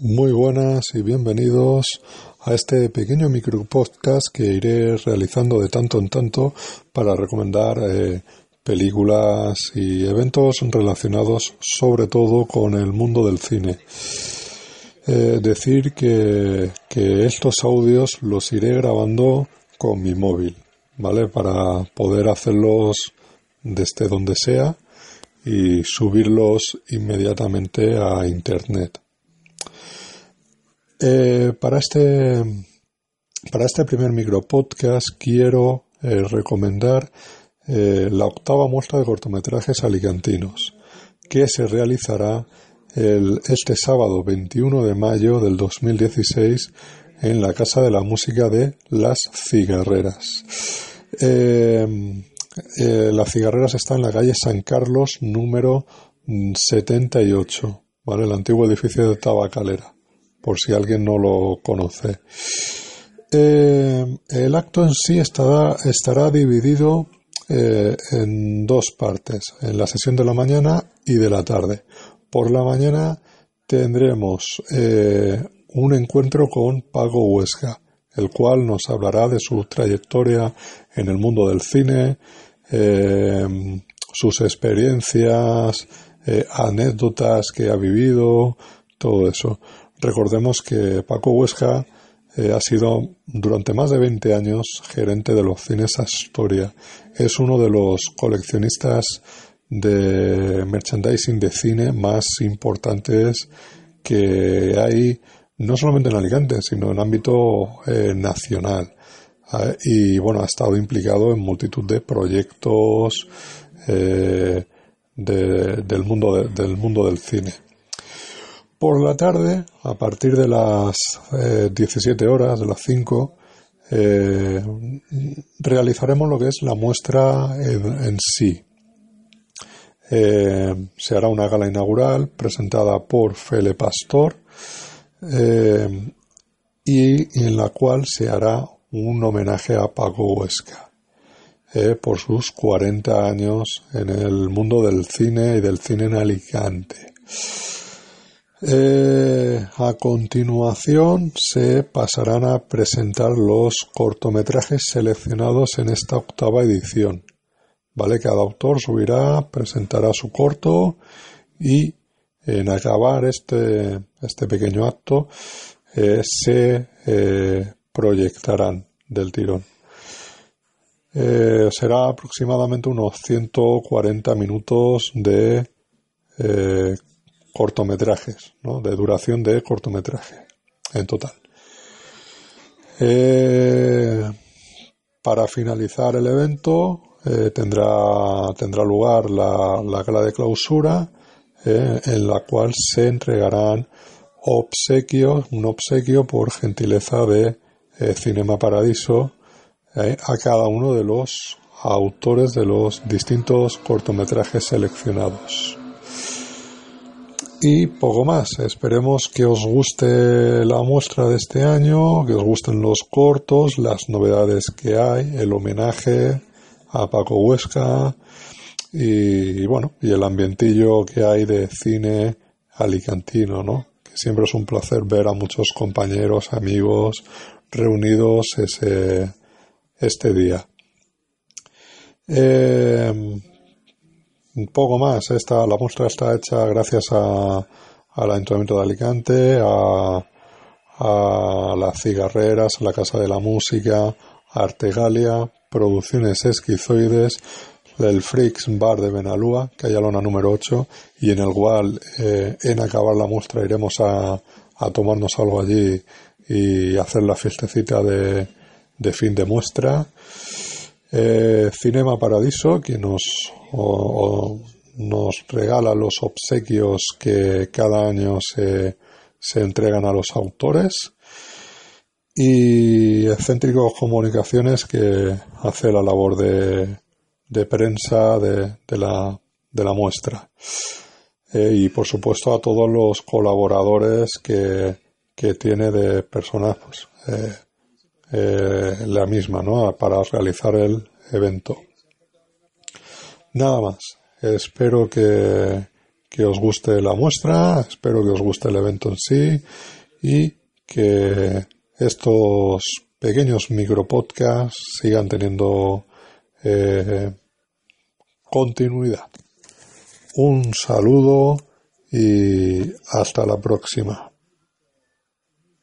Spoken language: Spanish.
Muy buenas y bienvenidos a este pequeño micro podcast que iré realizando de tanto en tanto para recomendar eh, películas y eventos relacionados sobre todo con el mundo del cine. Eh, decir que, que estos audios los iré grabando con mi móvil, ¿vale? Para poder hacerlos desde donde sea y subirlos inmediatamente a internet. Eh, para este para este primer micro podcast quiero eh, recomendar eh, la octava muestra de cortometrajes alicantinos que se realizará este sábado 21 de mayo del 2016 en la Casa de la Música de Las Cigarreras. Las Cigarreras está en la calle San Carlos número 78, ¿vale? El antiguo edificio de Tabacalera por si alguien no lo conoce. Eh, el acto en sí estará, estará dividido eh, en dos partes, en la sesión de la mañana y de la tarde. Por la mañana tendremos eh, un encuentro con Pago Huesca, el cual nos hablará de su trayectoria en el mundo del cine, sus experiencias, anécdotas que ha vivido, todo eso. Recordemos que Paco Huesca eh, ha sido durante más de 20 años gerente de los cines Astoria. Es uno de los coleccionistas de merchandising de cine más importantes que hay no solamente en Alicante, sino en ámbito eh, nacional. Ah, y bueno, ha estado implicado en multitud de proyectos eh, del, mundo del mundo del cine. Por la tarde, a partir de las 17 eh, horas, de las 5, eh, realizaremos lo que es la muestra en, sí. Eh, se hará una gala inaugural presentada por Fele Pastor y en la cual se hará un homenaje a Paco Huesca por sus 40 años en el mundo del cine y del cine en Alicante. Eh, a continuación se pasarán a presentar los cortometrajes seleccionados en esta octava edición. ¿Vale? Cada autor subirá, presentará su corto y en acabar este, este pequeño acto eh, se eh, proyectarán del tirón. será aproximadamente unos 140 minutos de cortometrajes, ¿no? de duración de cortometraje en total. Eh, para finalizar el evento eh, tendrá, tendrá lugar la, la gala de clausura eh, en la cual se entregarán obsequios, un obsequio por gentileza de Cinema Paradiso a cada uno de los autores de los distintos cortometrajes seleccionados. Y poco más. Esperemos que os guste la muestra de este año, que os gusten los cortos, las novedades que hay, el homenaje a Paco Huesca y, bueno, y el ambientillo que hay de cine alicantino, ¿no? Que siempre es un placer ver a muchos compañeros, amigos reunidos ese, este día. Eh, un poco más. Esta, la muestra está hecha gracias a, al Ayuntamiento de Alicante, a, a las cigarreras, a la Casa de la Música, Artegalia, Producciones Esquizoides, el Freaks Bar de Benalúa, que hay a lona número 8, y en el cual eh, en acabar la muestra iremos a, a tomarnos algo allí y hacer la fiestecita de, de fin de muestra. Eh, Cinema Paradiso, que nos, nos regala los obsequios que cada año se, se entregan a los autores y Excéntricos Comunicaciones que hace la labor de, de prensa de, de, la, de la muestra. Eh, y por supuesto a todos los colaboradores que, que tiene de personas pues, eh, eh, la misma ¿no? para realizar el evento. Nada más. Espero que, que os guste la muestra, espero que os guste el evento en sí y que estos pequeños micropodcasts sigan teniendo eh, continuidad. Un saludo y hasta la próxima.